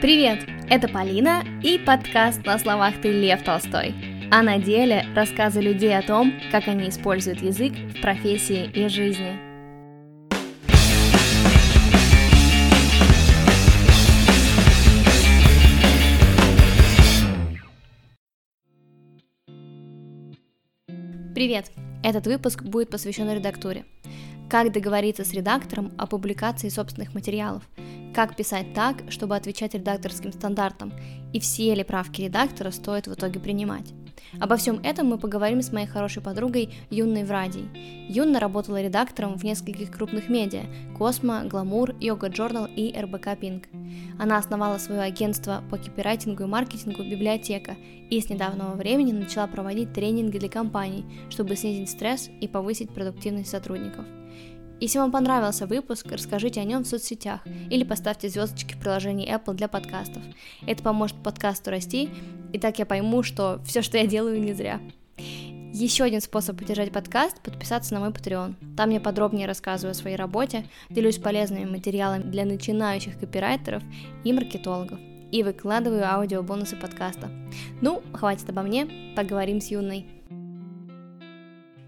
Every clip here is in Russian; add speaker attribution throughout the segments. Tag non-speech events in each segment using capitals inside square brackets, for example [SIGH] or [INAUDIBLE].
Speaker 1: Привет, это Полина и подкаст «На словах ты Лев Толстой», а на деле рассказы людей о том, как они используют язык в профессии и жизни. Привет! Этот выпуск будет посвящен редактуре. Как договориться с редактором о публикации собственных материалов – как писать так, чтобы отвечать редакторским стандартам, и все ли правки редактора стоит в итоге принимать. Обо всем этом мы поговорим с моей хорошей подругой Юной Врадей. Юна работала редактором в нескольких крупных медиа – Космо, Гламур, Йога Джорнал и РБК Пинк. Она основала свое агентство по копирайтингу и маркетингу «Библиотека» и с недавнего времени начала проводить тренинги для компаний, чтобы снизить стресс и повысить продуктивность сотрудников – если вам понравился выпуск, расскажите о нем в соцсетях или поставьте звездочки в приложении Apple для подкастов. Это поможет подкасту расти, и так я пойму, что все, что я делаю, не зря. Еще один способ поддержать подкаст – подписаться на мой Patreon. Там я подробнее рассказываю о своей работе, делюсь полезными материалами для начинающих копирайтеров и маркетологов и выкладываю аудиобонусы подкаста. Ну, хватит обо мне, поговорим с Юной.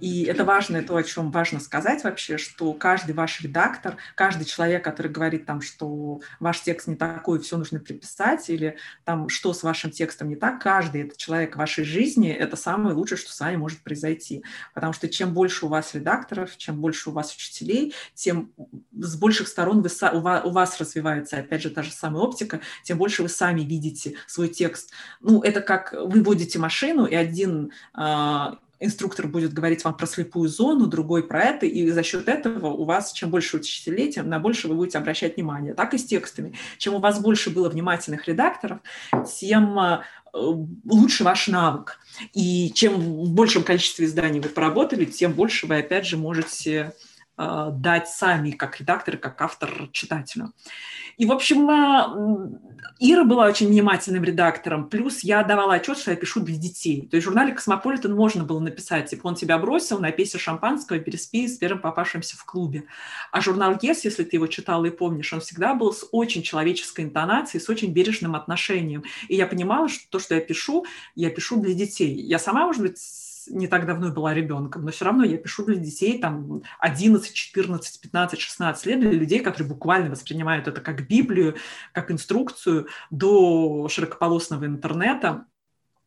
Speaker 2: И это важно, то, о чем важно сказать вообще, что каждый ваш редактор, каждый человек, который говорит там, что ваш текст не такой, все нужно приписать, или там, что с вашим текстом не так, каждый этот человек в вашей жизни – это самое лучшее, что с вами может произойти. Потому что чем больше у вас редакторов, чем больше у вас учителей, тем с больших сторон вы, у, вас, у вас развивается, опять же, та же самая оптика, тем больше вы сами видите свой текст. Ну, это как вы водите машину, и один а, инструктор будет говорить вам про слепую зону, другой про это, и за счет этого у вас, чем больше учителей, тем на больше вы будете обращать внимание. Так и с текстами. Чем у вас больше было внимательных редакторов, тем э, лучше ваш навык. И чем в большем количестве изданий вы поработали, тем больше вы, опять же, можете дать сами, как редактор, как автор читателю. И, в общем, э, Ира была очень внимательным редактором, плюс я давала отчет, что я пишу для детей. То есть в журнале «Космополитен» можно было написать, типа, он тебя бросил, напейся шампанского, переспи с первым попавшимся в клубе. А журнал «Yes», если ты его читала и помнишь, он всегда был с очень человеческой интонацией, с очень бережным отношением. И я понимала, что то, что я пишу, я пишу для детей. Я сама, может быть, не так давно была ребенком, но все равно я пишу для детей там 11, 14, 15, 16 лет, для людей, которые буквально воспринимают это как Библию, как инструкцию до широкополосного интернета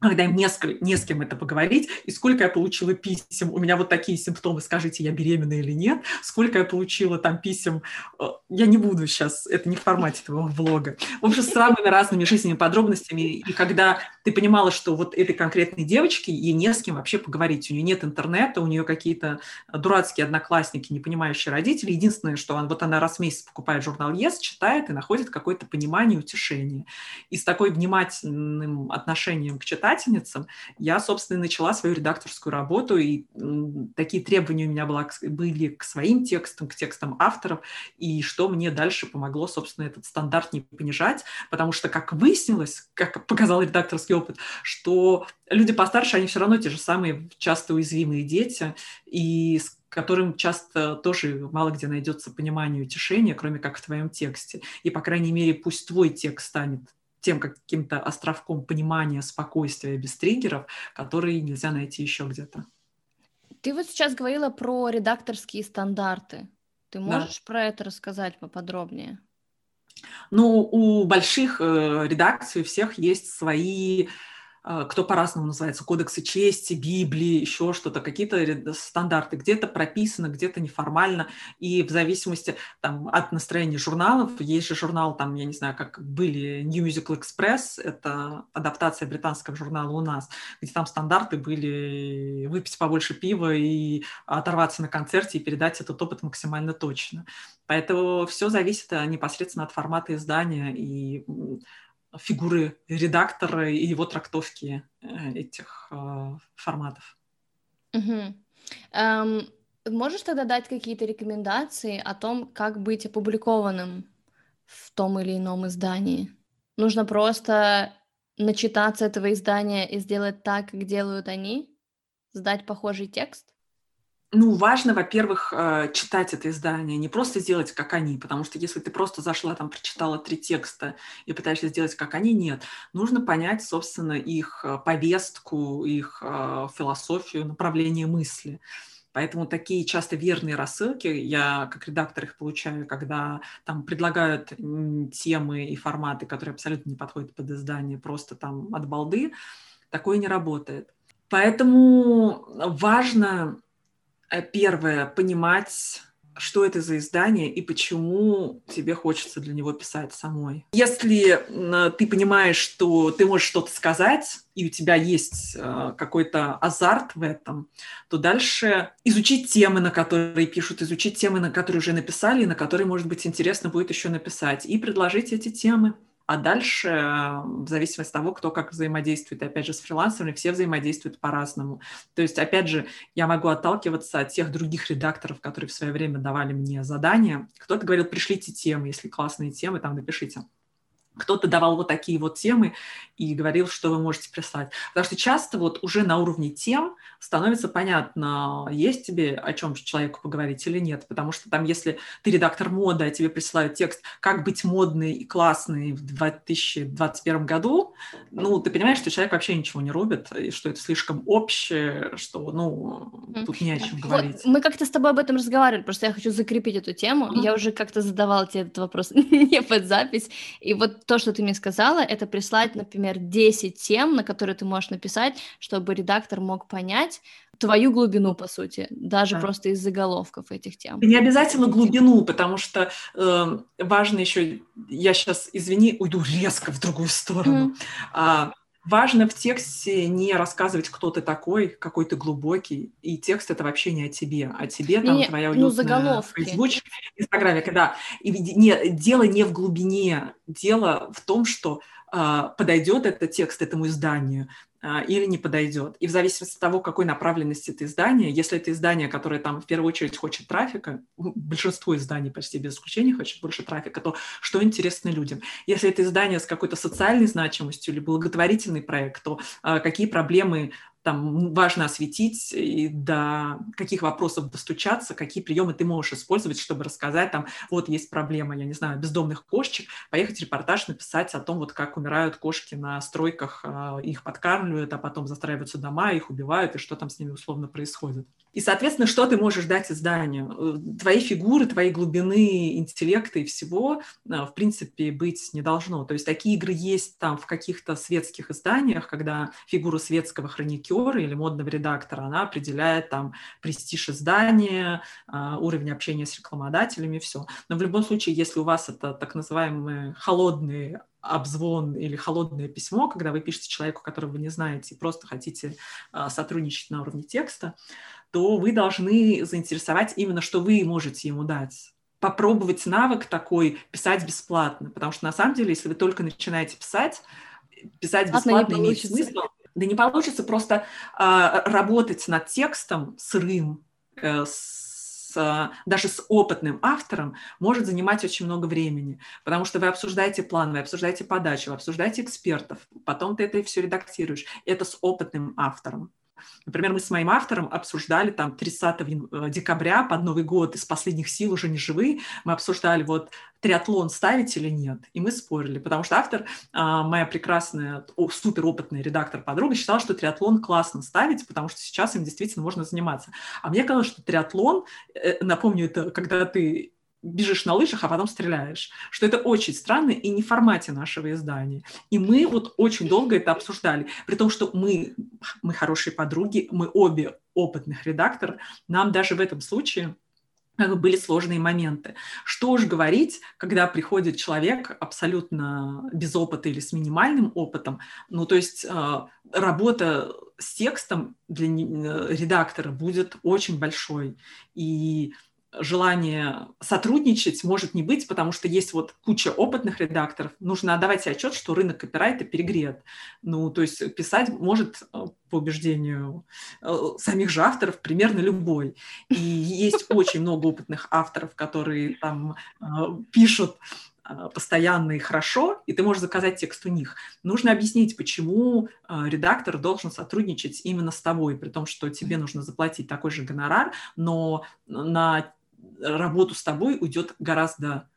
Speaker 2: когда им не с, не с кем это поговорить, и сколько я получила писем, у меня вот такие симптомы, скажите, я беременна или нет, сколько я получила там писем, э, я не буду сейчас, это не в формате твоего влога. В общем, с самыми разными жизненными подробностями, и когда ты понимала, что вот этой конкретной девочке ей не с кем вообще поговорить, у нее нет интернета, у нее какие-то дурацкие одноклассники, не понимающие родители, единственное, что он, вот она раз в месяц покупает журнал ЕС, читает и находит какое-то понимание, утешение. И с такой внимательным отношением к читателю читательницам, я, собственно, начала свою редакторскую работу, и такие требования у меня была, были к своим текстам, к текстам авторов, и что мне дальше помогло, собственно, этот стандарт не понижать, потому что, как выяснилось, как показал редакторский опыт, что люди постарше, они все равно те же самые часто уязвимые дети, и с которым часто тоже мало где найдется понимание и утешение, кроме как в твоем тексте. И, по крайней мере, пусть твой текст станет тем каким-то островком понимания, спокойствия без триггеров, которые нельзя найти еще где-то.
Speaker 1: Ты вот сейчас говорила про редакторские стандарты. Ты можешь да. про это рассказать поподробнее?
Speaker 2: Ну, у больших э, редакций у всех есть свои кто по-разному называется, кодексы чести, Библии, еще что-то, какие-то стандарты, где-то прописано, где-то неформально, и в зависимости там, от настроения журналов, есть же журнал, там, я не знаю, как были New Musical Express, это адаптация британского журнала у нас, где там стандарты были выпить побольше пива и оторваться на концерте и передать этот опыт максимально точно. Поэтому все зависит а, непосредственно от формата издания и фигуры редактора и его трактовки э, этих э, форматов.
Speaker 1: Угу. Эм, можешь тогда дать какие-то рекомендации о том, как быть опубликованным в том или ином издании? Нужно просто начитаться этого издания и сделать так, как делают они? Сдать похожий текст?
Speaker 2: Ну, важно, во-первых, э, читать это издание, не просто сделать, как они, потому что если ты просто зашла, там, прочитала три текста и пытаешься сделать, как они, нет. Нужно понять, собственно, их э, повестку, их э, философию, направление мысли. Поэтому такие часто верные рассылки, я как редактор их получаю, когда там предлагают темы и форматы, которые абсолютно не подходят под издание, просто там от балды, такое не работает. Поэтому важно первое, понимать, что это за издание и почему тебе хочется для него писать самой. Если ты понимаешь, что ты можешь что-то сказать, и у тебя есть э, какой-то азарт в этом, то дальше изучить темы, на которые пишут, изучить темы, на которые уже написали, и на которые, может быть, интересно будет еще написать, и предложить эти темы. А дальше, в зависимости от того, кто как взаимодействует, и опять же, с фрилансерами, все взаимодействуют по-разному. То есть, опять же, я могу отталкиваться от тех других редакторов, которые в свое время давали мне задания. Кто-то говорил, пришлите темы, если классные темы, там напишите кто-то давал вот такие вот темы и говорил, что вы можете прислать. Потому что часто вот уже на уровне тем становится понятно, есть тебе о чем человеку поговорить или нет. Потому что там, если ты редактор моды, а тебе присылают текст «Как быть модной и классной в 2021 году», ну, ты понимаешь, что человек вообще ничего не рубит, и что это слишком общее, что, ну, тут не о чем говорить.
Speaker 1: Вот, мы как-то с тобой об этом разговаривали, просто я хочу закрепить эту тему. Mm-hmm. Я уже как-то задавала тебе этот вопрос [LAUGHS] не под запись. И вот то, что ты мне сказала, это прислать, например, 10 тем, на которые ты можешь написать, чтобы редактор мог понять твою глубину, по сути, даже да. просто из заголовков этих тем.
Speaker 2: Не обязательно глубину, потому что э, важно еще, я сейчас, извини, уйду резко в другую сторону. Mm. А, Важно в тексте не рассказывать, кто ты такой, какой ты глубокий, и текст это вообще не о тебе, а тебе там не, твоя
Speaker 1: ну, уютная ну, фейсбучка,
Speaker 2: в Инстаграме, когда и не, дело не в глубине, дело в том, что э, подойдет этот текст этому изданию, или не подойдет. И в зависимости от того, какой направленности это издание, если это издание, которое там в первую очередь хочет трафика, большинство изданий почти без исключения хочет больше трафика, то что интересно людям? Если это издание с какой-то социальной значимостью или благотворительный проект, то а, какие проблемы там важно осветить и до каких вопросов достучаться, какие приемы ты можешь использовать, чтобы рассказать, там, вот есть проблема, я не знаю, бездомных кошечек, поехать репортаж написать о том, вот как умирают кошки на стройках, а, их подкармливают, а потом застраиваются дома, их убивают, и что там с ними условно происходит. И, соответственно, что ты можешь дать изданию? Э, твои фигуры, твои глубины интеллекта и всего, э, в принципе, быть не должно. То есть такие игры есть там в каких-то светских изданиях, когда фигура светского хроникера или модного редактора, она определяет там престиж издания, э, уровень общения с рекламодателями, все. Но в любом случае, если у вас это так называемые холодные обзвон или холодное письмо, когда вы пишете человеку, которого вы не знаете, и просто хотите сотрудничать на уровне текста, то вы должны заинтересовать именно, что вы можете ему дать попробовать навык такой писать бесплатно, потому что на самом деле, если вы только начинаете писать, писать бесплатно не имеет смысла. Да не получится просто э, работать над текстом сырым, э, с, даже с опытным автором может занимать очень много времени, потому что вы обсуждаете план, вы обсуждаете подачу, вы обсуждаете экспертов, потом ты это все редактируешь. Это с опытным автором. Например, мы с моим автором обсуждали там 30 э, декабря под Новый год из последних сил уже не живы, мы обсуждали вот триатлон ставить или нет, и мы спорили, потому что автор, а, моя прекрасная, суперопытная редактор-подруга, считала, что триатлон классно ставить, потому что сейчас им действительно можно заниматься. А мне казалось, что триатлон, э, напомню, это когда ты бежишь на лыжах, а потом стреляешь. Что это очень странно и не в формате нашего издания. И мы вот очень долго это обсуждали. При том, что мы, мы хорошие подруги, мы обе опытных редактор, нам даже в этом случае были сложные моменты. Что уж говорить, когда приходит человек абсолютно без опыта или с минимальным опытом, ну то есть э, работа с текстом для э, редактора будет очень большой. И желание сотрудничать может не быть, потому что есть вот куча опытных редакторов. Нужно отдавать отчет, что рынок копирайта перегрет. Ну, то есть писать может, э, по убеждению э, самих же авторов, примерно любой. И есть очень много опытных авторов, которые там э, пишут постоянно и хорошо, и ты можешь заказать текст у них. Нужно объяснить, почему редактор должен сотрудничать именно с тобой, при том, что тебе нужно заплатить такой же гонорар, но на работу с тобой уйдет гораздо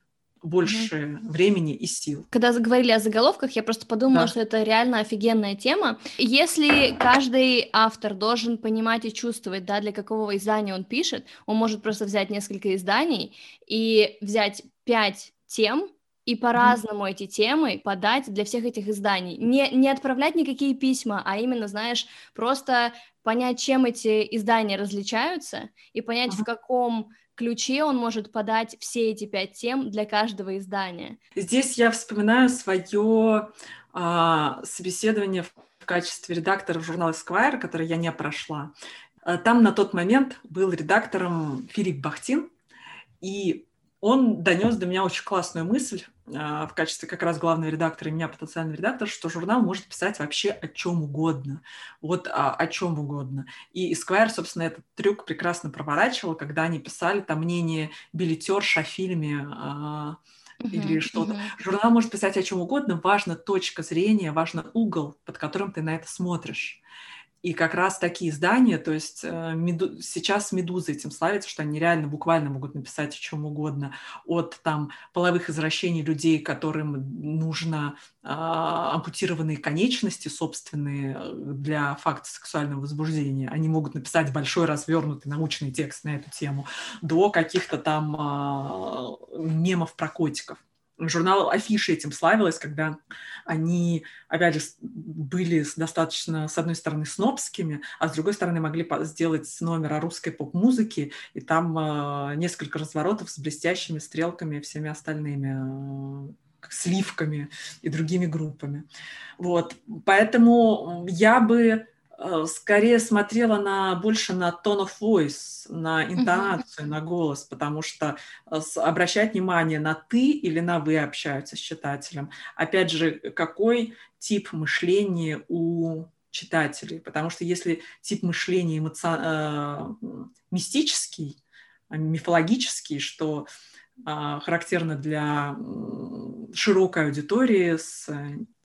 Speaker 2: больше mm-hmm. времени и сил.
Speaker 1: Когда заговорили о заголовках, я просто подумала, да. что это реально офигенная тема. Если каждый автор должен понимать и чувствовать, да, для какого издания он пишет, он может просто взять несколько изданий и взять пять тем, и по-разному mm-hmm. эти темы подать для всех этих изданий. Не, не отправлять никакие письма, а именно, знаешь, просто понять, чем эти издания различаются, и понять, mm-hmm. в каком ключе он может подать все эти пять тем для каждого издания.
Speaker 2: Здесь я вспоминаю свое а, собеседование в качестве редактора журнала Esquire, который я не прошла. А, там на тот момент был редактором Филипп Бахтин, и он донес до меня очень классную мысль а, в качестве как раз главного редактора и меня потенциальный редактор, что журнал может писать вообще о чем угодно. Вот а, о чем угодно. И Esquire, собственно, этот трюк прекрасно проворачивал, когда они писали там мнение билетерш о фильме а, uh-huh, или что-то. Uh-huh. Журнал может писать о чем угодно, важна точка зрения, важно угол, под которым ты на это смотришь. И как раз такие издания, то есть э, меду, сейчас «Медуза» этим славится, что они реально буквально могут написать о чем угодно, от там половых извращений людей, которым нужно а, ампутированные конечности собственные э, для факта сексуального возбуждения. Они могут написать большой развернутый научный текст на эту тему, до каких-то там а, мемов про котиков журнал Афиши этим славилась, когда они, опять же, были достаточно, с одной стороны, снобскими, а с другой стороны, могли сделать номер о русской поп-музыке, и там э, несколько разворотов с блестящими стрелками и всеми остальными э, сливками и другими группами. Вот. Поэтому я бы скорее смотрела на, больше на tone of voice, на интонацию, uh-huh. на голос, потому что э, обращать внимание на ты или на вы общаются с читателем. Опять же, какой тип мышления у читателей, потому что если тип мышления эмоци... э, мистический, мифологический, что э, характерно для широкой аудитории с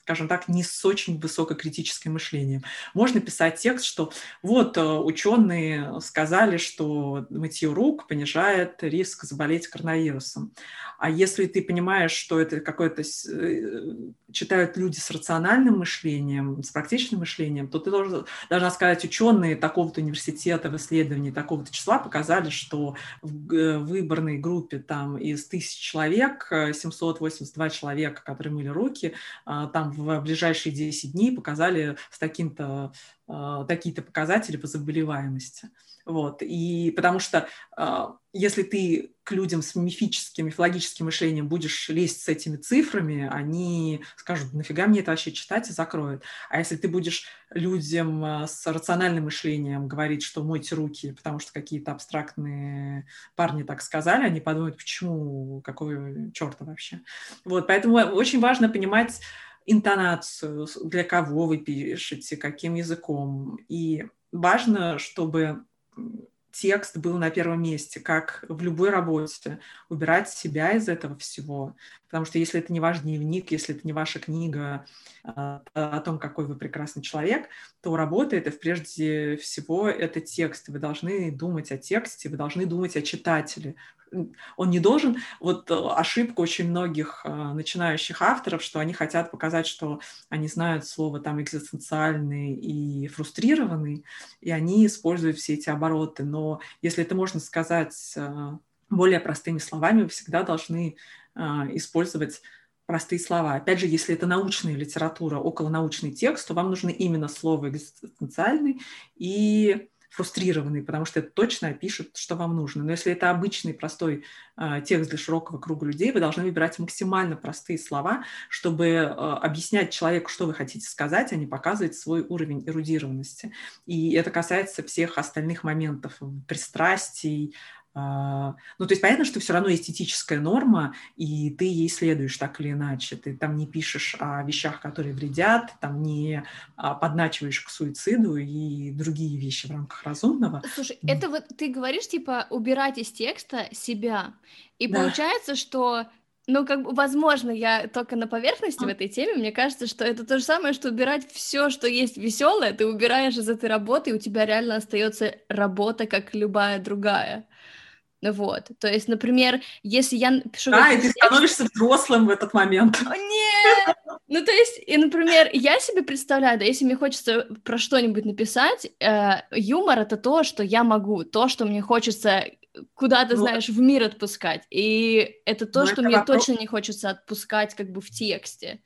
Speaker 2: скажем так, не с очень высококритическим мышлением. Можно писать текст, что вот э, ученые сказали, что мытье рук понижает риск заболеть коронавирусом. А если ты понимаешь, что это какое-то э, читают люди с рациональным мышлением, с практичным мышлением, то ты должен, должна сказать, ученые такого-то университета в исследовании такого-то числа показали, что в э, выборной группе там из тысяч человек 782 человека, которые мыли руки, там в ближайшие 10 дней показали с таким-то, а, такие-то показатели по заболеваемости. Вот. И потому что а, если ты к людям с мифическим, мифологическим мышлением будешь лезть с этими цифрами, они скажут, нафига мне это вообще читать и закроют. А если ты будешь людям с рациональным мышлением говорить, что мойте руки, потому что какие-то абстрактные парни так сказали, они подумают, почему, какого черта вообще. Вот, поэтому очень важно понимать, интонацию, для кого вы пишете, каким языком. И важно, чтобы текст был на первом месте, как в любой работе, убирать себя из этого всего. Потому что если это не ваш дневник, если это не ваша книга а, о том, какой вы прекрасный человек, то работа это прежде всего это текст. Вы должны думать о тексте, вы должны думать о читателе, он не должен, вот э, ошибка очень многих э, начинающих авторов, что они хотят показать, что они знают слово там экзистенциальный и фрустрированный, и они используют все эти обороты. Но если это можно сказать э, более простыми словами, вы всегда должны использовать простые слова. Опять же, если это научная литература, околонаучный текст, то вам нужны именно слово экзистенциальный и фрустрированный, потому что это точно опишет, что вам нужно. Но если это обычный простой э, текст для широкого круга людей, вы должны выбирать максимально простые слова, чтобы э, объяснять человеку, что вы хотите сказать, а не показывать свой уровень эрудированности. И это касается всех остальных моментов, пристрастий, ну, то есть понятно, что все равно есть этическая норма, и ты ей следуешь так или иначе. Ты там не пишешь о вещах, которые вредят, там не а, подначиваешь к суициду и другие вещи в рамках разумного.
Speaker 1: Слушай, mm. это вот ты говоришь, типа, убирать из текста себя, и да. получается, что Ну, как бы, возможно, я только на поверхности в этой теме. Мне кажется, что это то же самое, что убирать все, что есть веселое, ты убираешь из этой работы, и у тебя реально остается работа, как любая другая. Вот, то есть, например, если я пишу...
Speaker 2: Да, и ты становишься взрослым в этот момент.
Speaker 1: О, нет! Ну, то есть, и, например, я себе представляю, да, если мне хочется про что-нибудь написать, э, юмор — это то, что я могу, то, что мне хочется куда-то, ну, знаешь, в мир отпускать. И это то, что это мне вопрос... точно не хочется отпускать как бы в тексте.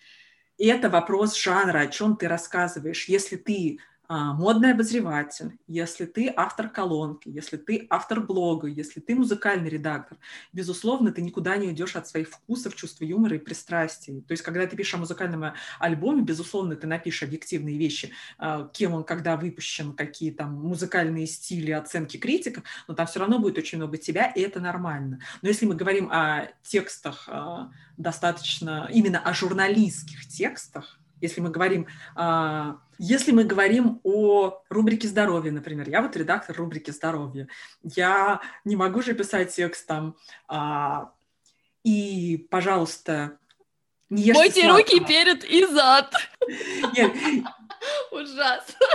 Speaker 2: И это вопрос жанра, о чем ты рассказываешь. Если ты модный обозреватель, если ты автор колонки, если ты автор блога, если ты музыкальный редактор, безусловно, ты никуда не уйдешь от своих вкусов, чувства юмора и пристрастий. То есть, когда ты пишешь о музыкальном альбоме, безусловно, ты напишешь объективные вещи, а, кем он когда выпущен, какие там музыкальные стили, оценки критиков, но там все равно будет очень много тебя, и это нормально. Но если мы говорим о текстах а, достаточно, именно о журналистских текстах, если мы говорим если мы говорим о рубрике здоровья, например, я вот редактор рубрики здоровья, я не могу же писать текст там а, и, пожалуйста,
Speaker 1: не ешьте Мойте сладкого. руки перед и зад. Нет. [LAUGHS] Ужасно.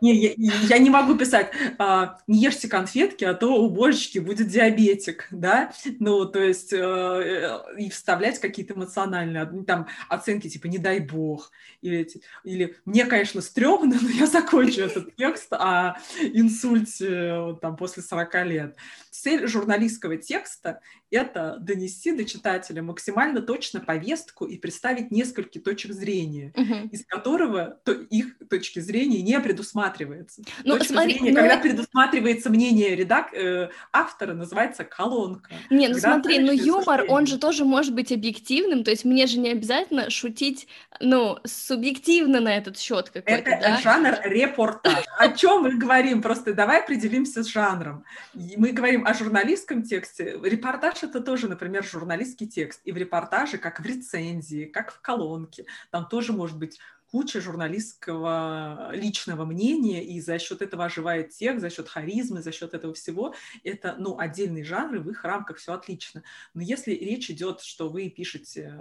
Speaker 2: Не, я, я не могу писать, а, не ешьте конфетки, а то у божечки будет диабетик, да, ну, то есть э, и вставлять какие-то эмоциональные там оценки, типа, не дай бог, или, или мне, конечно, стрёмно, но я закончу этот текст о инсульте там после 40 лет. Цель журналистского текста – это донести до читателя максимально точно повестку и представить несколько точек зрения, из которого то, их точки зрения не предусматривается. Ну, Точка смотри, зрения, ну... когда предусматривается мнение редак... Э, автора, называется колонка.
Speaker 1: Не, ну смотри, ну юмор, он же тоже может быть объективным, то есть мне же не обязательно шутить, ну, субъективно на этот счет какой-то,
Speaker 2: Это
Speaker 1: да?
Speaker 2: жанр репортаж. О чем мы говорим? Просто давай определимся с жанром. Мы говорим о журналистском тексте. Репортаж — это тоже, например, журналистский текст. И в репортаже, как в рецензии, как в колонке, там тоже может быть куча журналистского личного мнения, и за счет этого оживает текст, за счет харизмы, за счет этого всего. Это, ну, отдельные жанры, в их рамках все отлично. Но если речь идет, что вы пишете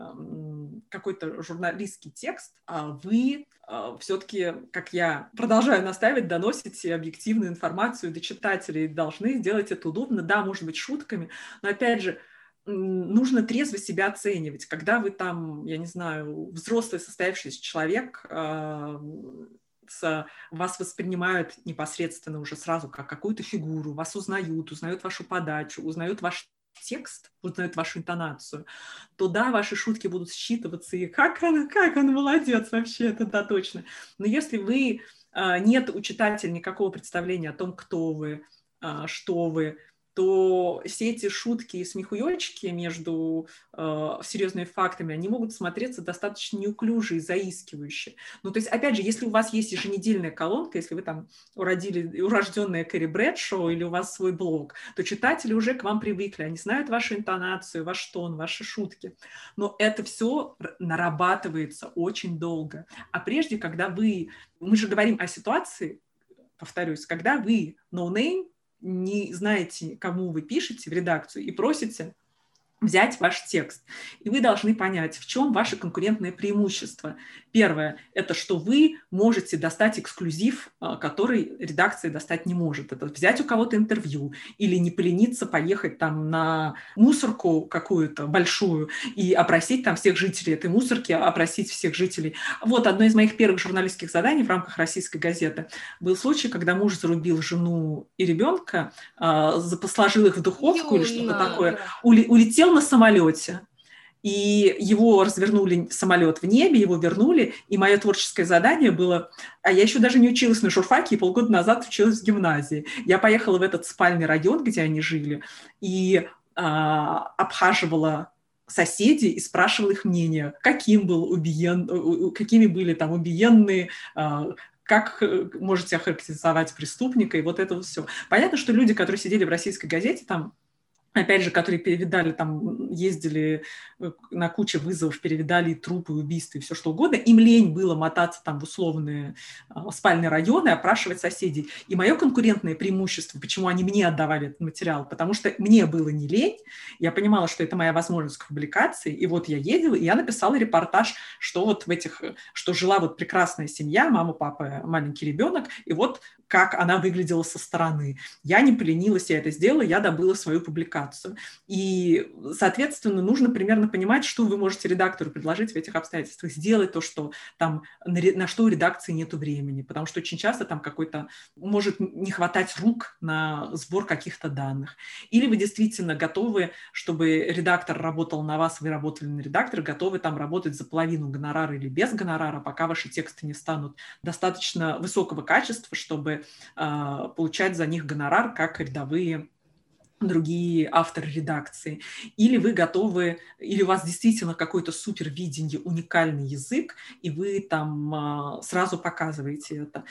Speaker 2: какой-то журналистский текст, а вы а, все-таки, как я продолжаю настаивать, доносите объективную информацию до читателей, должны сделать это удобно, да, может быть, шутками, но, опять же, нужно трезво себя оценивать. Когда вы там, я не знаю, взрослый состоявшийся человек, с, вас воспринимают непосредственно уже сразу как какую-то фигуру, вас узнают, узнают вашу подачу, узнают ваш текст, узнают вашу интонацию, то да, ваши шутки будут считываться, и как он, как он молодец вообще, это да, точно. Но если вы, э, нет у читателя никакого представления о том, кто вы, э, что вы, то все эти шутки и смехуёчки между э, серьезными фактами, они могут смотреться достаточно неуклюже и заискивающе. Ну, то есть, опять же, если у вас есть еженедельная колонка, если вы там уродили, урожденная Кэрри Брэдшоу или у вас свой блог, то читатели уже к вам привыкли, они знают вашу интонацию, ваш тон, ваши шутки. Но это все нарабатывается очень долго. А прежде, когда вы... Мы же говорим о ситуации, повторюсь, когда вы no-name, не знаете, кому вы пишете в редакцию и просите взять ваш текст. И вы должны понять, в чем ваше конкурентное преимущество. Первое – это что вы можете достать эксклюзив, а, который редакция достать не может. Это взять у кого-то интервью или не полениться поехать там на мусорку какую-то большую и опросить там всех жителей этой мусорки, опросить всех жителей. Вот одно из моих первых журналистских заданий в рамках российской газеты был случай, когда муж зарубил жену и ребенка, а, посложил их в духовку Юна. или что-то такое, улетел на самолете, и его развернули самолет в небе, его вернули, и мое творческое задание было, а я еще даже не училась на журфаке, и полгода назад училась в гимназии. Я поехала в этот спальный район, где они жили, и а, обхаживала соседей и спрашивала их мнение, каким был убиен, какими были там убиенные, а, как э, можете охарактеризовать преступника, и вот это все. Понятно, что люди, которые сидели в российской газете, там опять же, которые перевидали, там, ездили э, на куче вызовов, перевидали трупы, убийства и все что угодно, им лень было мотаться там в условные а, спальные районы, опрашивать соседей. И мое конкурентное преимущество, почему они мне отдавали этот материал, потому что мне было не лень, я понимала, что это моя возможность к публикации, и вот я ездила, и я написала репортаж, что вот в этих, что жила вот прекрасная семья, мама, папа, маленький ребенок, и вот как она выглядела со стороны. Я не поленилась, я это сделала, я добыла свою публикацию. И, соответственно, нужно примерно понимать, что вы можете редактору предложить в этих обстоятельствах. Сделать то, что там, на что у редакции нет времени, потому что очень часто там какой-то может не хватать рук на сбор каких-то данных. Или вы действительно готовы, чтобы редактор работал на вас, вы работали на редактора, готовы там работать за половину гонорара или без гонорара, пока ваши тексты не станут достаточно высокого качества, чтобы а, получать за них гонорар, как рядовые другие авторы редакции, или вы готовы, или у вас действительно какое-то супер видение, уникальный язык, и вы там а, сразу показываете это.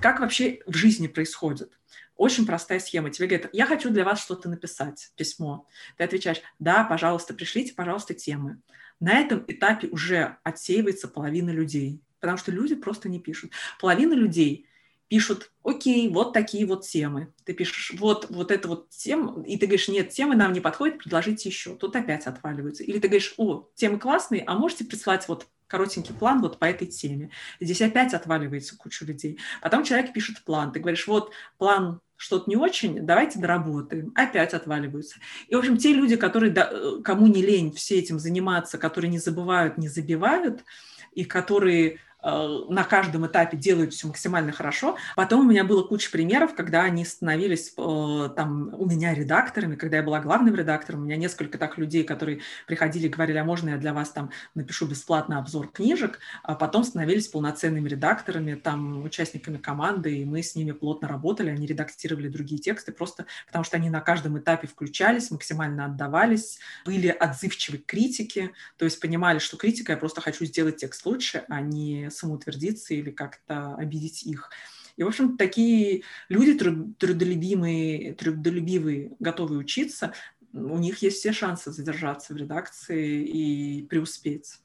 Speaker 2: Как вообще в жизни происходит? Очень простая схема. Тебе говорят, я хочу для вас что-то написать, письмо. Ты отвечаешь, да, пожалуйста, пришлите, пожалуйста, темы. На этом этапе уже отсеивается половина людей, потому что люди просто не пишут. Половина людей пишут, окей, вот такие вот темы. Ты пишешь, вот, вот это вот тема, и ты говоришь, нет, темы нам не подходят, предложите еще. Тут опять отваливаются. Или ты говоришь, о, темы классные, а можете прислать вот коротенький план вот по этой теме. Здесь опять отваливается куча людей. Потом человек пишет план. Ты говоришь, вот план что-то не очень, давайте доработаем. Опять отваливаются. И, в общем, те люди, которые, кому не лень все этим заниматься, которые не забывают, не забивают, и которые на каждом этапе делают все максимально хорошо. Потом у меня было куча примеров, когда они становились э, там у меня редакторами, когда я была главным редактором, у меня несколько так людей, которые приходили и говорили, а можно я для вас там напишу бесплатно обзор книжек, а потом становились полноценными редакторами, там участниками команды, и мы с ними плотно работали, они редактировали другие тексты, просто потому что они на каждом этапе включались, максимально отдавались, были отзывчивы к критике, то есть понимали, что критика, я просто хочу сделать текст лучше, а не самоутвердиться или как-то обидеть их. И, в общем, такие люди трудолюбимые, трудолюбивые, готовые учиться, у них есть все шансы задержаться в редакции и преуспеть.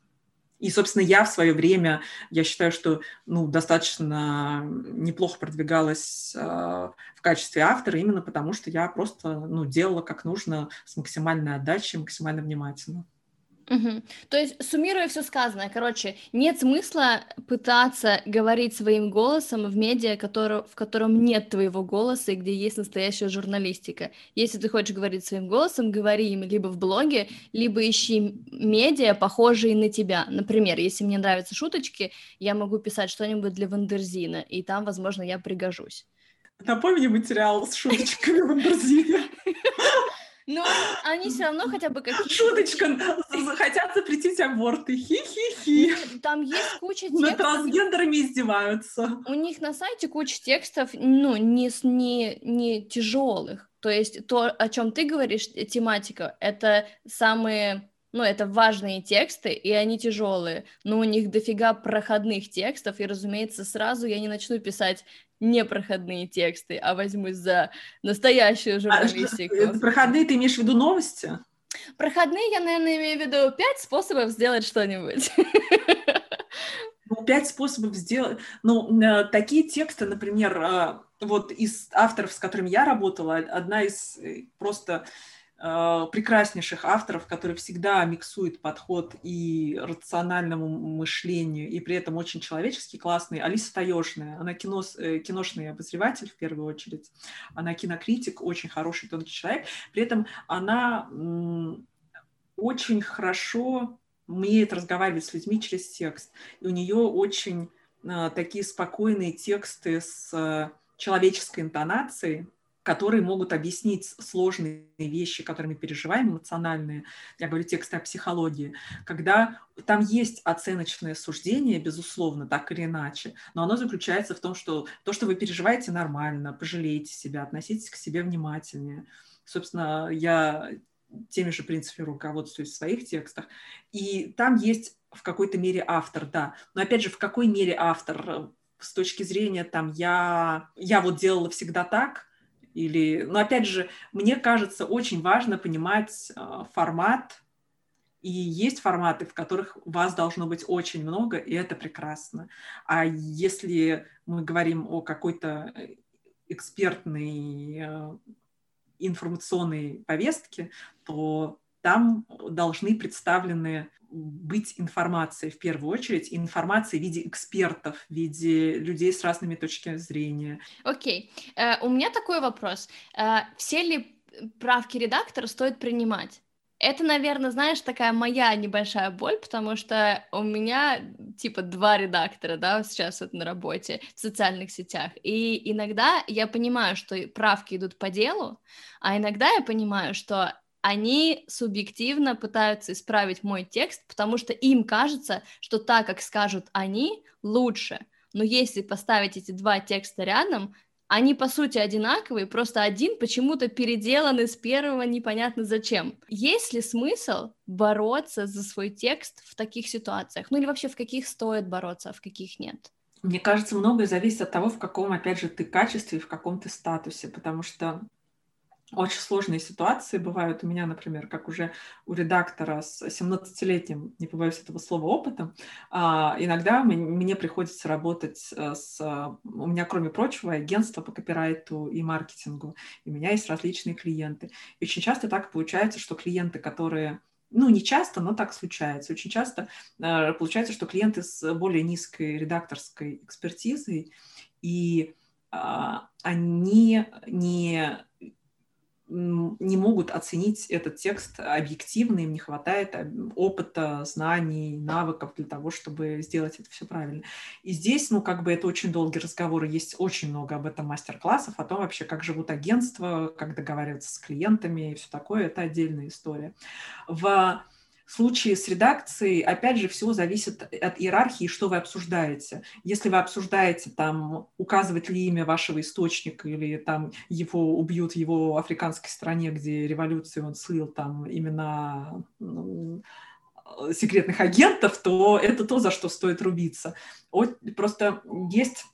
Speaker 2: И, собственно, я в свое время, я считаю, что ну, достаточно неплохо продвигалась э, в качестве автора, именно потому что я просто ну, делала как нужно, с максимальной отдачей, максимально внимательно.
Speaker 1: Угу. То есть, суммируя все сказанное, короче, нет смысла пытаться говорить своим голосом в медиа, который, в котором нет твоего голоса и где есть настоящая журналистика. Если ты хочешь говорить своим голосом, говори им либо в блоге, либо ищи медиа, похожие на тебя. Например, если мне нравятся шуточки, я могу писать что-нибудь для Wonderzine а, и там, возможно, я пригожусь.
Speaker 2: Напомни материал с шуточками Wonderzine а. [LAUGHS]
Speaker 1: Но они все равно хотя бы какие-то...
Speaker 2: Шуточка, хотят запретить аборты, хи-хи-хи.
Speaker 1: Там есть куча
Speaker 2: текстов. Над трансгендерами издеваются.
Speaker 1: У них на сайте куча текстов, ну, не, не, не тяжелых. То есть то, о чем ты говоришь, тематика, это самые ну, это важные тексты, и они тяжелые, но у них дофига проходных текстов, и, разумеется, сразу я не начну писать непроходные тексты, а возьмусь за настоящую а журналистику. А,
Speaker 2: проходные ты имеешь в виду новости?
Speaker 1: Проходные я, наверное, имею в виду пять способов сделать что-нибудь.
Speaker 2: Ну, пять способов сделать. Ну, э, такие тексты, например, э, вот из авторов, с которыми я работала, одна из просто прекраснейших авторов, которые всегда миксуют подход и рациональному мышлению, и при этом очень человеческий, классный. Алиса Таежная, она кино, э, киношный обозреватель в первую очередь, она кинокритик, очень хороший тонкий человек, при этом она очень хорошо умеет разговаривать с людьми через текст, и у нее очень э, такие спокойные тексты с человеческой интонацией, которые могут объяснить сложные вещи, которые мы переживаем, эмоциональные, я говорю тексты о психологии, когда там есть оценочное суждение, безусловно, так или иначе, но оно заключается в том, что то, что вы переживаете, нормально, пожалейте себя, относитесь к себе внимательнее. Собственно, я теми же принципами руководствуюсь в своих текстах. И там есть в какой-то мере автор, да. Но опять же, в какой мере автор? С точки зрения там я, я вот делала всегда так – Или, но опять же, мне кажется, очень важно понимать э, формат, и есть форматы, в которых вас должно быть очень много, и это прекрасно. А если мы говорим о какой-то э, экспертной э, информационной повестке, то там должны представлены быть информацией в первую очередь, информация в виде экспертов, в виде людей с разными точками зрения.
Speaker 1: Окей, okay. uh, у меня такой вопрос. Uh, все ли правки редактора стоит принимать? Это, наверное, знаешь, такая моя небольшая боль, потому что у меня типа два редактора, да, сейчас вот на работе в социальных сетях, и иногда я понимаю, что правки идут по делу, а иногда я понимаю, что они субъективно пытаются исправить мой текст, потому что им кажется, что так, как скажут они, лучше. Но если поставить эти два текста рядом, они по сути одинаковые, просто один почему-то переделан из первого непонятно зачем. Есть ли смысл бороться за свой текст в таких ситуациях? Ну или вообще в каких стоит бороться, а в каких нет?
Speaker 2: Мне кажется, многое зависит от того, в каком, опять же, ты качестве и в каком ты статусе, потому что очень сложные ситуации бывают у меня, например, как уже у редактора с 17-летним, не побоюсь этого слова, опытом. А, иногда мне приходится работать э, с... У меня, кроме прочего, агентство по копирайту и маркетингу. И у меня есть различные клиенты. И очень часто так получается, что клиенты, которые ну, не часто, но так случается. Очень часто э, получается, что клиенты с более низкой редакторской экспертизой, и э, они не не могут оценить этот текст объективно, им не хватает э, опыта, знаний, навыков для того, чтобы сделать это все правильно. И здесь, ну, как бы это очень долгий разговор, есть очень много об этом мастер-классов, о том вообще, как живут агентства, как договариваться с клиентами и все такое, это отдельная история. В в случае с редакцией, опять же, все зависит от иерархии, что вы обсуждаете. Если вы обсуждаете, там, указывать ли имя вашего источника, или там его убьют в его африканской стране, где революцию он слил там именно ну, секретных агентов, то это то, за что стоит рубиться. Просто есть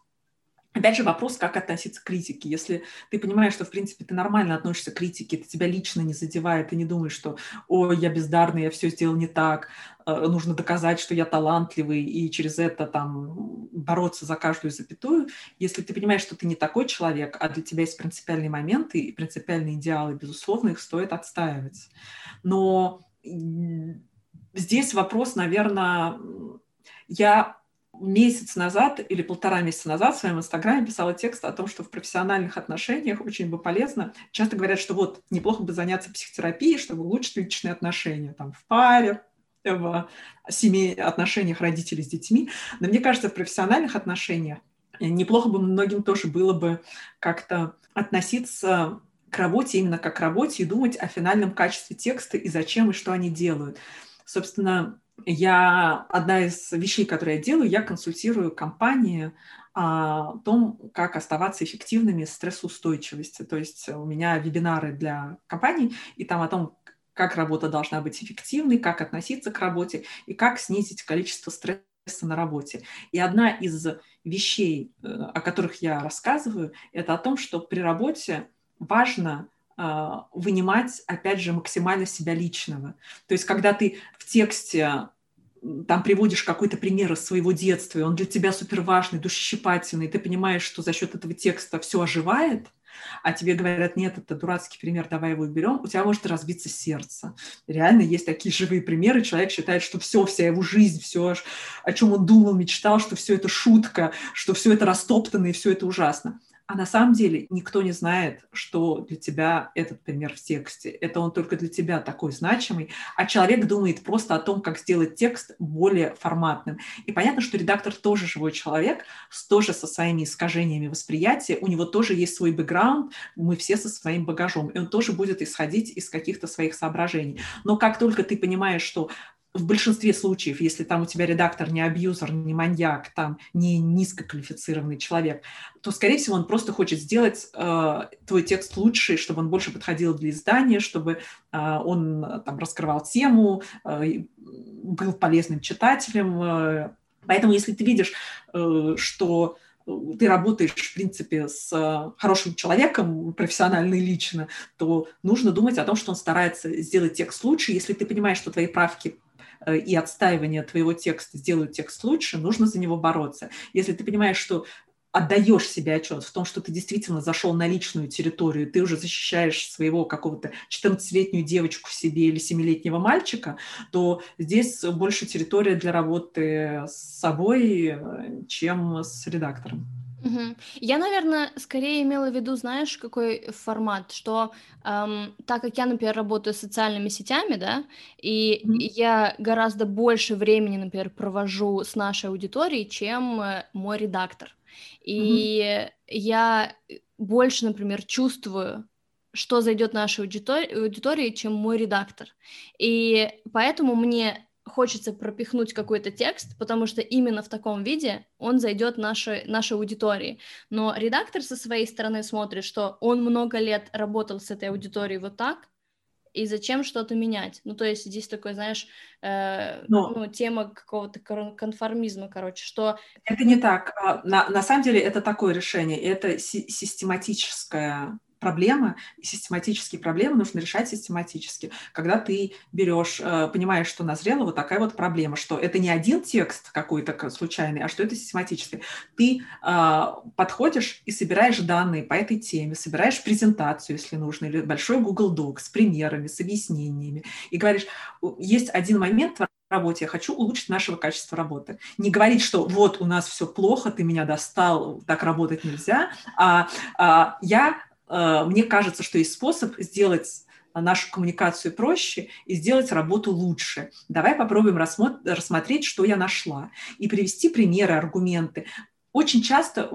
Speaker 2: Опять же, вопрос, как относиться к критике. Если ты понимаешь, что, в принципе, ты нормально относишься к критике, это тебя лично не задевает, ты не думаешь, что «Ой, я бездарный, я все сделал не так, э, нужно доказать, что я талантливый, и через это там бороться за каждую запятую». Если ты понимаешь, что ты не такой человек, а для тебя есть принципиальные моменты и принципиальные идеалы, безусловно, их стоит отстаивать. Но здесь вопрос, наверное, я месяц назад или полтора месяца назад в своем инстаграме писала текст о том, что в профессиональных отношениях очень бы полезно. Часто говорят, что вот неплохо бы заняться психотерапией, чтобы улучшить личные отношения там, в паре, в семье, отношениях родителей с детьми. Но мне кажется, в профессиональных отношениях неплохо бы многим тоже было бы как-то относиться к работе именно как к работе и думать о финальном качестве текста и зачем и что они делают. Собственно, я одна из вещей, которые я делаю, я консультирую компании о том, как оставаться эффективными с стрессоустойчивости. То есть у меня вебинары для компаний, и там о том, как работа должна быть эффективной, как относиться к работе и как снизить количество стресса на работе. И одна из вещей, э, о которых я рассказываю, это о том, что при работе важно а, вынимать, опять же, максимально себя личного. То есть, когда ты в тексте там приводишь какой-то пример из своего детства, и он для тебя супер важный, душесчипательный, и ты понимаешь, что за счет этого текста все оживает, а тебе говорят, нет, это дурацкий пример, давай его уберем, у тебя может разбиться сердце. Реально есть такие живые примеры, человек считает, что все, вся его жизнь, все, о чем он думал, мечтал, что все это шутка, что все это растоптано и все это ужасно. А на самом деле никто не знает, что для тебя этот пример в тексте. Это он только для тебя такой значимый. А человек думает просто о том, как сделать текст более форматным. И понятно, что редактор тоже живой человек, тоже со своими искажениями восприятия. У него тоже есть свой бэкграунд, мы все со своим багажом. И он тоже будет исходить из каких-то своих соображений. Но как только ты понимаешь, что в большинстве случаев, если там у тебя редактор не абьюзер, не маньяк, там не низкоквалифицированный человек, то, скорее всего, он просто хочет сделать э, твой текст лучше, чтобы он больше подходил для издания, чтобы э, он там раскрывал тему, э, был полезным читателем. Э. Поэтому, если ты видишь, э, что ты работаешь, в принципе, с э, хорошим человеком, профессионально и лично, то нужно думать о том, что он старается сделать текст лучше. Если ты понимаешь, что твои правки э, и отстаивание твоего текста сделают текст лучше, нужно за него бороться. Если ты понимаешь, что отдаешь себе отчет в том, что ты действительно зашел на личную территорию, ты уже защищаешь своего какого-то 14-летнюю девочку в себе или 7-летнего мальчика, то здесь больше территория для работы с собой, чем с редактором.
Speaker 1: Угу. Я, наверное, скорее имела в виду, знаешь, какой формат, что эм, так как я, например, работаю с социальными сетями, да, и mm я гораздо больше времени, например, провожу с нашей аудиторией, чем э, мой редактор. И mm-hmm. я больше, например, чувствую, что зайдет нашей аудитори- аудитории, чем мой редактор. И поэтому мне хочется пропихнуть какой-то текст, потому что именно в таком виде он зайдет нашей, нашей аудитории. Но редактор со своей стороны смотрит, что он много лет работал с этой аудиторией вот так, и зачем что-то менять? Ну, то есть здесь такой, знаешь, э, Но... ну, тема какого-то конформизма, короче, что...
Speaker 2: Это не так. А, на, на самом деле это такое решение, это си- систематическое проблемы, систематические проблемы нужно решать систематически. Когда ты берешь, э, понимаешь, что назрела вот такая вот проблема, что это не один текст какой-то случайный, а что это систематически. Ты а, подходишь и собираешь данные по этой теме, собираешь презентацию, если нужно, или большой Google Doc с примерами, с объяснениями, и говоришь, есть один момент в работе, я хочу улучшить нашего качества работы. Не говорить, что вот у нас все плохо, ты меня достал, так работать нельзя, а, а я Э, мне кажется, что есть способ сделать нашу коммуникацию проще и сделать работу лучше. Давай попробуем рассмотреть, что я нашла, и привести примеры, аргументы. Очень часто,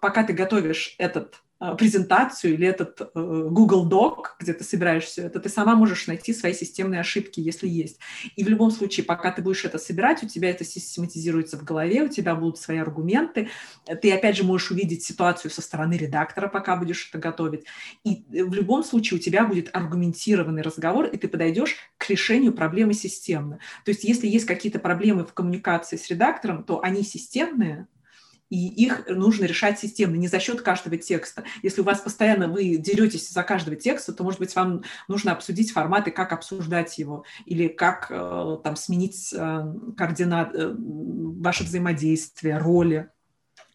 Speaker 2: пока ты готовишь этот презентацию или этот э, Google Doc, где ты собираешь все это, ты сама можешь найти свои системные ошибки, если есть. И в любом случае, пока ты будешь это собирать, у тебя это систематизируется в голове, у тебя будут свои аргументы, ты опять же можешь увидеть ситуацию со стороны редактора, пока будешь это готовить. И в любом случае у тебя будет аргументированный разговор, и ты подойдешь к решению проблемы системно. То есть если есть какие-то проблемы в коммуникации с редактором, то они системные, и их нужно решать системно, не за счет каждого текста. Если у вас постоянно вы деретесь за каждого текста, то, может быть, вам нужно обсудить форматы, как обсуждать его, или как э, там сменить э, координат, э, ваше взаимодействие, роли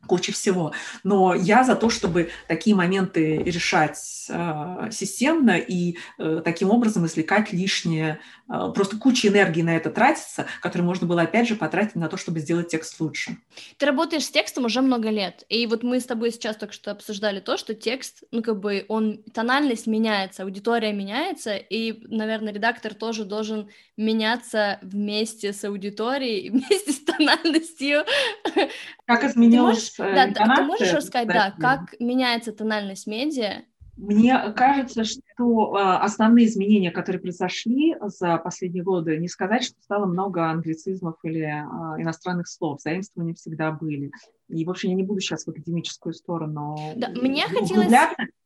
Speaker 2: куча всего. Но я за то, чтобы такие моменты решать э, системно и э, таким образом извлекать лишнее. Э, просто куча энергии на это тратится, которую можно было опять же потратить на то, чтобы сделать текст лучше.
Speaker 1: Ты работаешь с текстом уже много лет, и вот мы с тобой сейчас только что обсуждали то, что текст, ну как бы он тональность меняется, аудитория меняется, и, наверное, редактор тоже должен меняться вместе с аудиторией, [LAUGHS] вместе с тональностью.
Speaker 2: Как изменилось
Speaker 1: да, ты можешь рассказать, да, как меняется тональность медиа?
Speaker 2: Мне кажется, что а, основные изменения, которые произошли за последние годы, не сказать, что стало много англицизмов или а, иностранных слов. Заимствования всегда были. И, в общем, я не буду сейчас в академическую сторону
Speaker 1: да, мне хотелось...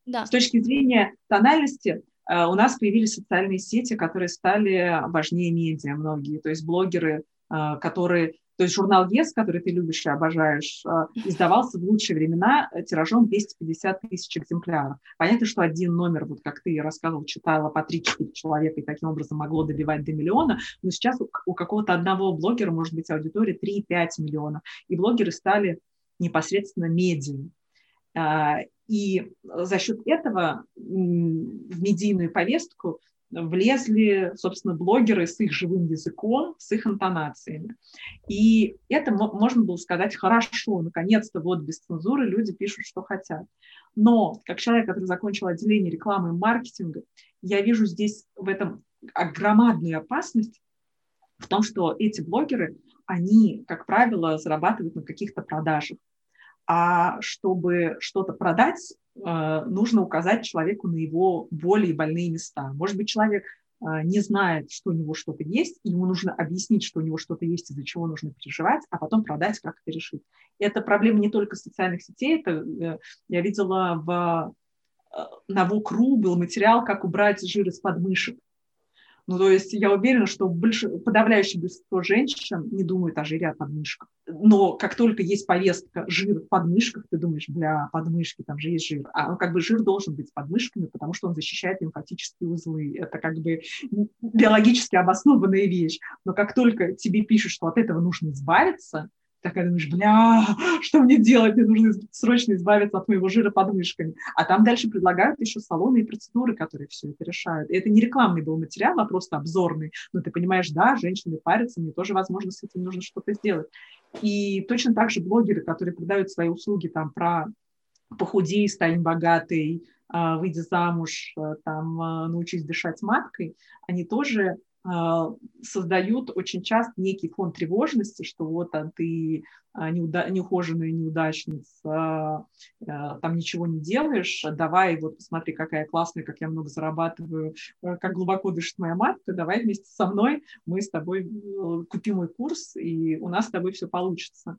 Speaker 2: Да. С точки зрения тональности, у нас появились социальные сети, которые стали важнее медиа многие. То есть блогеры, которые то есть журнал ЕС, который ты любишь и обожаешь, э, издавался в лучшие времена тиражом 250 тысяч экземпляров. Понятно, что один номер, вот как ты рассказывал, читала по 3-4 человека и таким образом могло добивать до миллиона, но сейчас у какого-то одного блогера может быть аудитория 3-5 миллионов. И блогеры стали непосредственно медиа. И за счет этого в медийную повестку влезли, собственно, блогеры с их живым языком, с их интонациями. И это можно было сказать хорошо, наконец-то вот без цензуры люди пишут, что хотят. Но как человек, который закончил отделение рекламы и маркетинга, я вижу здесь в этом громадную опасность в том, что эти блогеры, они, как правило, зарабатывают на каких-то продажах. А чтобы что-то продать, э, нужно указать человеку на его боли и больные места. Может быть, человек э, не знает, что у него что-то есть, и ему нужно объяснить, что у него что-то есть, из-за чего нужно переживать, а потом продать, как это решить. Это проблема не только социальных сетей, это э, я видела в на Вокру был материал, как убрать жир из подмышек. Ну, то есть я уверена, что больш... подавляющее большинство женщин не думают о жире от подмышках. Но как только есть повестка жир в подмышках, ты думаешь, бля, подмышки, там же есть жир. А как бы жир должен быть подмышками, потому что он защищает лимфатические узлы. Это как бы биологически обоснованная вещь. Но как только тебе пишут, что от этого нужно избавиться, такая думаешь, бля, что мне делать? Мне нужно срочно избавиться от моего жира под мышками. А там дальше предлагают еще салоны и процедуры, которые все это решают. И это не рекламный был материал, а просто обзорный. Но ты понимаешь, да, женщины парятся, мне тоже, возможно, с этим нужно что-то сделать. И точно так же блогеры, которые продают свои услуги там про похудей, стань богатой, а, выйди замуж, а, там, а, научись дышать маткой, они тоже создают очень часто некий фон тревожности, что вот там ты а, неуда- неухоженная неудачница, а, там ничего не делаешь, давай вот посмотри, какая классная, как я много зарабатываю, как глубоко дышит моя матка, давай вместе со мной мы с тобой э, купим мой курс, и у нас с тобой все получится.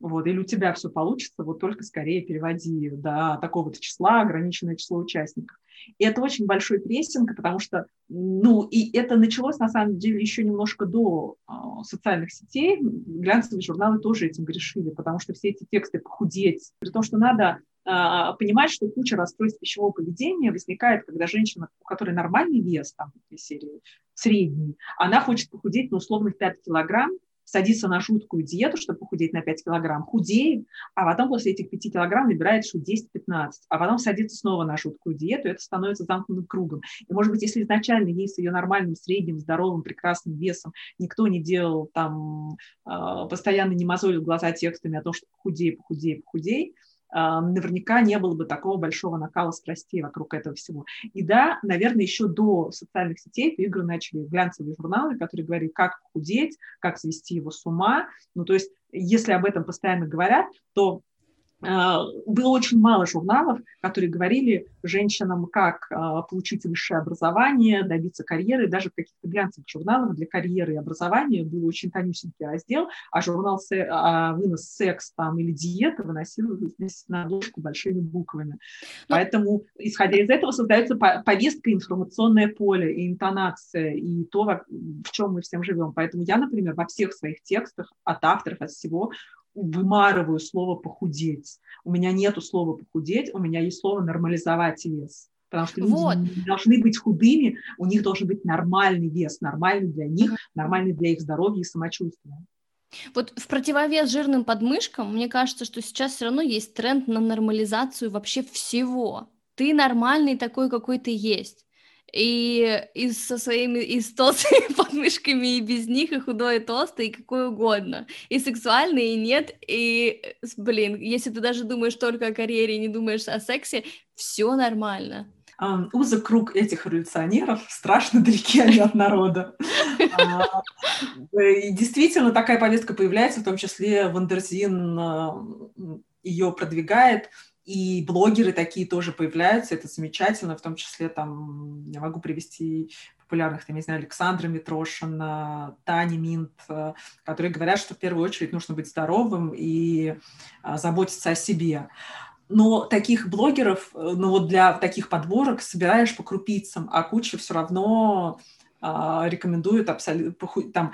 Speaker 2: Вот, или у тебя все получится, вот только скорее переводи до такого-то числа ограниченное число участников. И это очень большой прессинг, потому что, ну, и это началось, на самом деле, еще немножко до э, социальных сетей. Глянцевые журналы тоже этим грешили, потому что все эти тексты похудеть, при том, что надо э, понимать, что куча расстройств пищевого поведения возникает, когда женщина, у которой нормальный вес, там, в серии средний, она хочет похудеть на условных 5 килограмм, садится на жуткую диету, чтобы похудеть на 5 килограмм, худеет, а потом после этих 5 килограмм набирает что 10-15, а потом садится снова на жуткую диету, и это становится замкнутым кругом. И, может быть, если изначально ей с ее нормальным, средним, здоровым, прекрасным весом никто не делал там, а, постоянно не мозолил глаза текстами о том, что похудей, похудей, похудей, наверняка не было бы такого большого накала страстей вокруг этого всего. И да, наверное, еще до социальных сетей игры начали глянцевые журналы, которые говорили, как похудеть, как свести его с ума. Ну, то есть, если об этом постоянно говорят, то а, было очень мало журналов, которые говорили женщинам, как а, получить высшее образование, добиться карьеры. Даже в каких-то глянцевых журналах для карьеры и образования был очень тонюсенький раздел, а журнал а «Вынос секс» там, или «Диета» выносил здесь на обложку большими буквами. Но... Ну, Поэтому, исходя из этого, создается повестка, информационное поле и интонация, и то, в чем мы всем живем. Поэтому я, например, во всех своих текстах от авторов, от всего вымарываю слово «похудеть». У меня нету слова «похудеть», у меня есть слово «нормализовать вес». Потому что люди вот. не должны быть худыми, у них должен быть нормальный вес, нормальный для них, нормальный для их здоровья и самочувствия.
Speaker 1: Вот в противовес жирным подмышкам, мне кажется, что сейчас все равно есть тренд на нормализацию вообще всего. Ты нормальный такой, какой ты есть и, и со своими и с толстыми [LAUGHS] подмышками, и без них, и худой, и толстый, и какой угодно. И сексуальный, и нет, и, блин, если ты даже думаешь только о карьере и не думаешь о сексе, все нормально.
Speaker 2: Um, узок круг этих революционеров, страшно [LAUGHS] далеки они от народа. [LAUGHS] А, и действительно, такая повестка появляется, в том числе Wonderzine ее продвигает, и блогеры такие тоже появляются, это замечательно, в том числе там я могу привести популярных, там, не знаю, Александра Митрошина, Тани Минт, э, которые говорят, что в первую очередь нужно быть здоровым и а, заботиться о себе. Но таких блогеров, э, ну вот для таких подборок собираешь по крупицам, а куча все равно рекомендует абсолютно там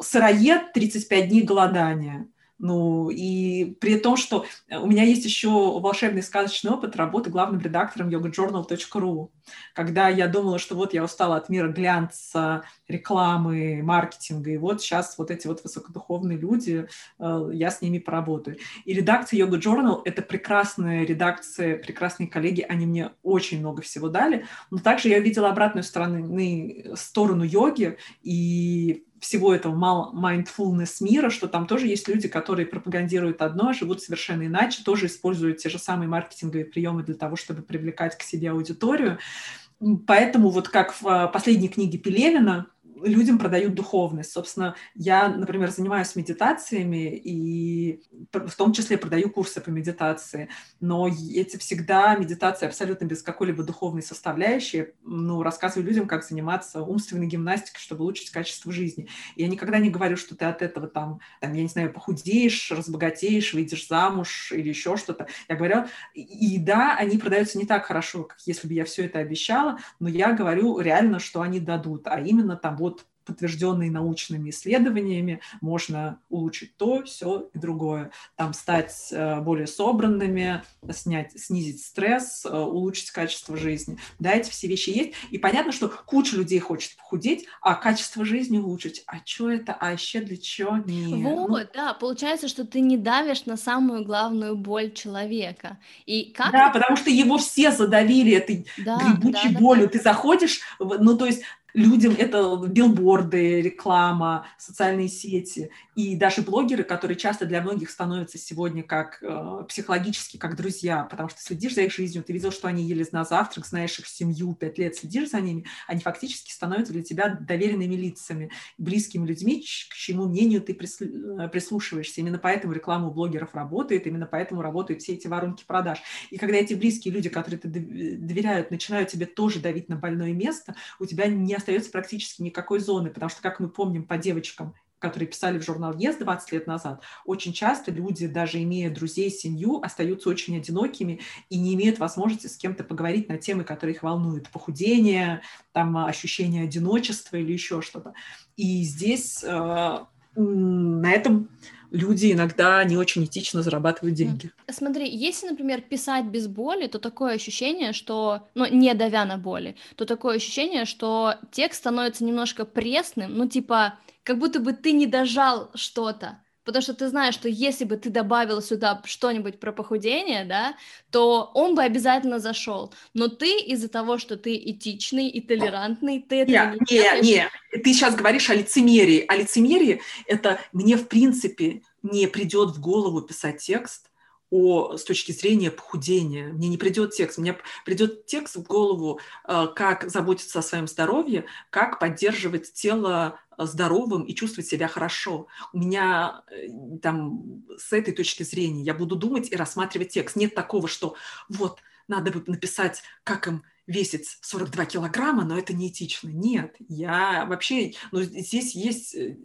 Speaker 2: сыроед 35 дней голодания ну, и при том, что у меня есть еще волшебный сказочный опыт работы главным редактором yogajournal.ru, когда я думала, что вот я устала от мира глянца, рекламы, маркетинга, и вот сейчас вот эти вот высокодуховные люди, э, я с ними поработаю. И редакция Yoga Journal — это прекрасная редакция, прекрасные коллеги, они мне очень много всего дали, но также я видела обратную сторону, сторону йоги, и всего этого mindfulness мира, что там тоже есть люди, которые пропагандируют одно, живут совершенно иначе, тоже используют те же самые маркетинговые приемы для того, чтобы привлекать к себе аудиторию. Поэтому вот как в а, последней книге Пелевина людям продают духовность. Собственно, я, например, занимаюсь медитациями и в том числе продаю курсы по медитации, но эти всегда медитации абсолютно без какой-либо духовной составляющей. Ну, рассказываю людям, как заниматься умственной гимнастикой, чтобы улучшить качество жизни. Я никогда не говорю, что ты от этого там, там я не знаю, похудеешь, разбогатеешь, выйдешь замуж или еще что-то. Я говорю, и да, они продаются не так хорошо, как если бы я все это обещала, но я говорю реально, что они дадут, а именно там вот подтвержденные научными исследованиями, можно улучшить то, все и другое. Там стать э, более собранными, снять, снизить стресс, э, улучшить качество жизни. Да, эти все вещи есть. И понятно, что куча людей хочет похудеть, а качество жизни улучшить. А что это? А еще для чего?
Speaker 1: Не. Вот, ну... да, получается, что ты не давишь на самую главную боль человека. И как
Speaker 2: да, это... потому что его все задавили этой да, грибучей да, болью. Да. Ты заходишь, ну то есть людям это билборды, реклама, социальные сети и даже блогеры, которые часто для многих становятся сегодня как э, психологически как друзья, потому что следишь за их жизнью, ты видел, что они ели на завтрак, знаешь их семью, пять лет следишь за ними, они фактически становятся для тебя доверенными лицами, близкими людьми, к чьему мнению ты э, прислушиваешься. Именно поэтому реклама у блогеров работает, именно поэтому работают все эти воронки продаж. И когда эти близкие люди, которые ты доверяют, начинают тебе тоже давить на больное место, у тебя не остается практически никакой зоны, потому что, как мы помним по девочкам, которые писали в журнал ЕС 20 лет назад, очень часто люди, даже имея друзей, семью, остаются очень одинокими и не имеют возможности с кем-то поговорить на темы, которые их волнуют. Похудение, там, ощущение одиночества или еще что-то. И здесь э, на этом люди иногда не очень этично зарабатывают деньги.
Speaker 1: Смотри, если, например, писать без боли, то такое ощущение, что, ну, не давя на боли, то такое ощущение, что текст становится немножко пресным, ну, типа, как будто бы ты не дожал что-то, потому что ты знаешь, что если бы ты добавил сюда что-нибудь про похудение, да, то он бы обязательно зашел. Но ты из-за того, что ты этичный и толерантный, ты это
Speaker 2: не, не делаешь. Не, ты сейчас говоришь о лицемерии. О лицемерии это мне в принципе не придет в голову писать текст, о, с точки зрения похудения. Мне не придет текст, мне придет текст в голову, э, как заботиться о своем здоровье, как поддерживать тело здоровым и чувствовать себя хорошо. У меня э, там с этой точки зрения я буду думать и рассматривать текст. Нет такого, что вот надо бы написать, как им весить 42 килограмма, но это неэтично. Нет, я вообще, ну, здесь есть э,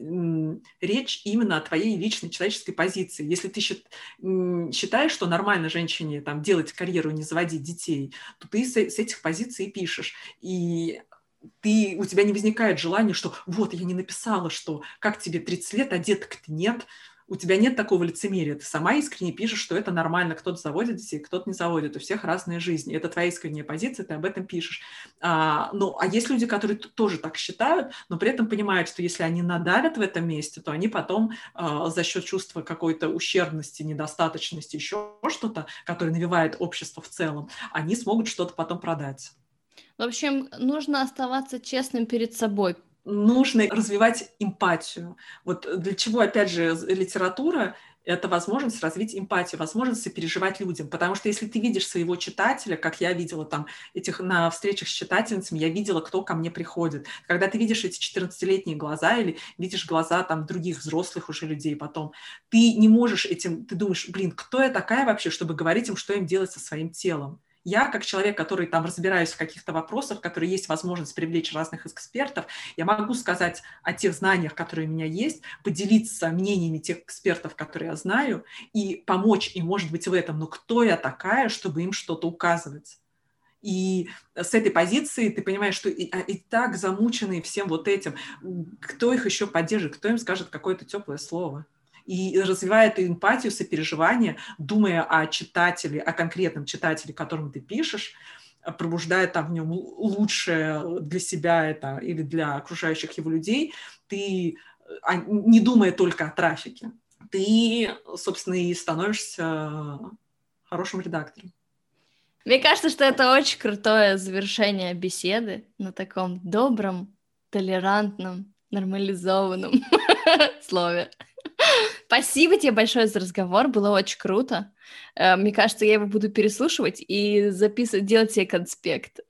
Speaker 2: речь именно о твоей личной человеческой позиции. Если ты считаешь, что нормально женщине там делать карьеру не заводить детей, то ты с этих позиций пишешь. И ты, у тебя не возникает желания, что вот, я не написала, что как тебе 30 лет, а деток-то нет, у тебя нет такого лицемерия. Ты сама искренне пишешь, что это нормально. Кто-то заводит детей, кто-то не заводит. У всех разные жизни. Это твоя искренняя позиция, ты об этом пишешь. А, ну, а есть люди, которые тоже так считают, но при этом понимают, что если они надавят в этом месте, то они потом а, за счет чувства какой-то ущербности, недостаточности, еще что-то, которое навевает общество в целом, они смогут что-то потом продать.
Speaker 1: В общем, нужно оставаться честным перед собой,
Speaker 2: нужно развивать эмпатию. Вот для чего, опять же, литература – это возможность развить эмпатию, возможность сопереживать людям. Потому что если ты видишь своего читателя, как я видела там этих на встречах с читательницами, я видела, кто ко мне приходит. Когда ты видишь эти 14-летние глаза или видишь глаза там других взрослых уже людей потом, ты не можешь этим, ты думаешь, блин, кто я такая вообще, чтобы говорить им, что им делать со своим телом? Я, как человек, который там разбираюсь в каких-то вопросах, который есть возможность привлечь разных экспертов, я могу сказать о тех знаниях, которые у меня есть, поделиться мнениями тех экспертов, которые я знаю, и помочь им, может быть, в этом. Но кто я такая, чтобы им что-то указывать? И с этой позиции ты понимаешь, что и, а, и так замученные всем вот этим, кто их еще поддержит, кто им скажет какое-то теплое слово? И развивает эмпатию, сопереживание, думая о читателе, о конкретном читателе, которому ты пишешь, пробуждает там в нем лучшее для себя это или для окружающих его людей, ты а, не думая только о трафике, ты, собственно, и становишься хорошим редактором.
Speaker 1: Мне кажется, что это очень крутое завершение беседы на таком добром, толерантном, нормализованном [LAUGHS] слове. Спасибо тебе большое за разговор, было очень круто. Э, мне кажется, я его буду переслушивать и записывать, делать себе конспект. [LAUGHS]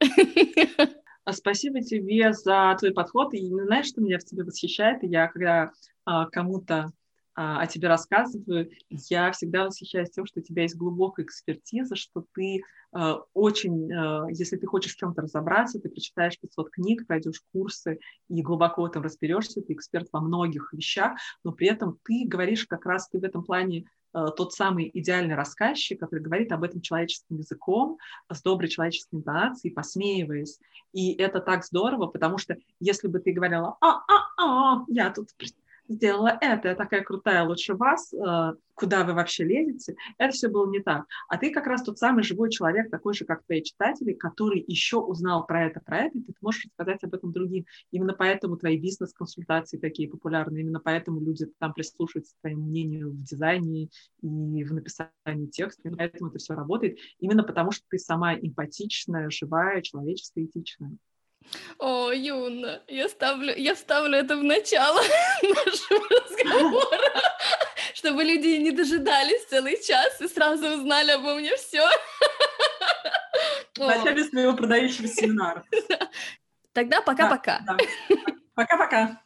Speaker 2: А спасибо тебе за твой подход. И знаешь, что меня в тебе восхищает? Я когда а, кому-то о тебе рассказываю, я всегда восхищаюсь тем, что у тебя есть глубокая экспертиза, что ты э, очень, э, если ты хочешь в чем-то разобраться, ты прочитаешь 500 книг, пройдешь курсы и глубоко этом разберешься, ты эксперт во многих вещах, но при этом ты говоришь как раз ты в этом плане тот самый идеальный рассказчик, который говорит об этом человеческим языком, с доброй человеческой интонацией, посмеиваясь. И это так здорово, потому что если бы ты говорила, а-а-а, я тут сделала это, я такая крутая, лучше вас, э, куда вы вообще лезете, это все было не так. А ты как раз тот самый живой человек, такой же, как твои читатели, который еще узнал про это, про это, и ты можешь рассказать об этом другим. Именно поэтому твои бизнес-консультации такие популярны, именно поэтому люди там прислушиваются к твоему мнению в дизайне и в написании текста, именно поэтому это все работает, именно потому что ты сама эмпатичная, живая, человеческая, этичная.
Speaker 1: О, Юна, я ставлю, я ставлю это в начало [LAUGHS] нашего разговора, [LAUGHS] чтобы люди не дожидались целый час и сразу узнали обо мне все. [LAUGHS]
Speaker 2: В начале своего продающего семинара.
Speaker 1: Тогда пока-пока.
Speaker 2: Пока-пока.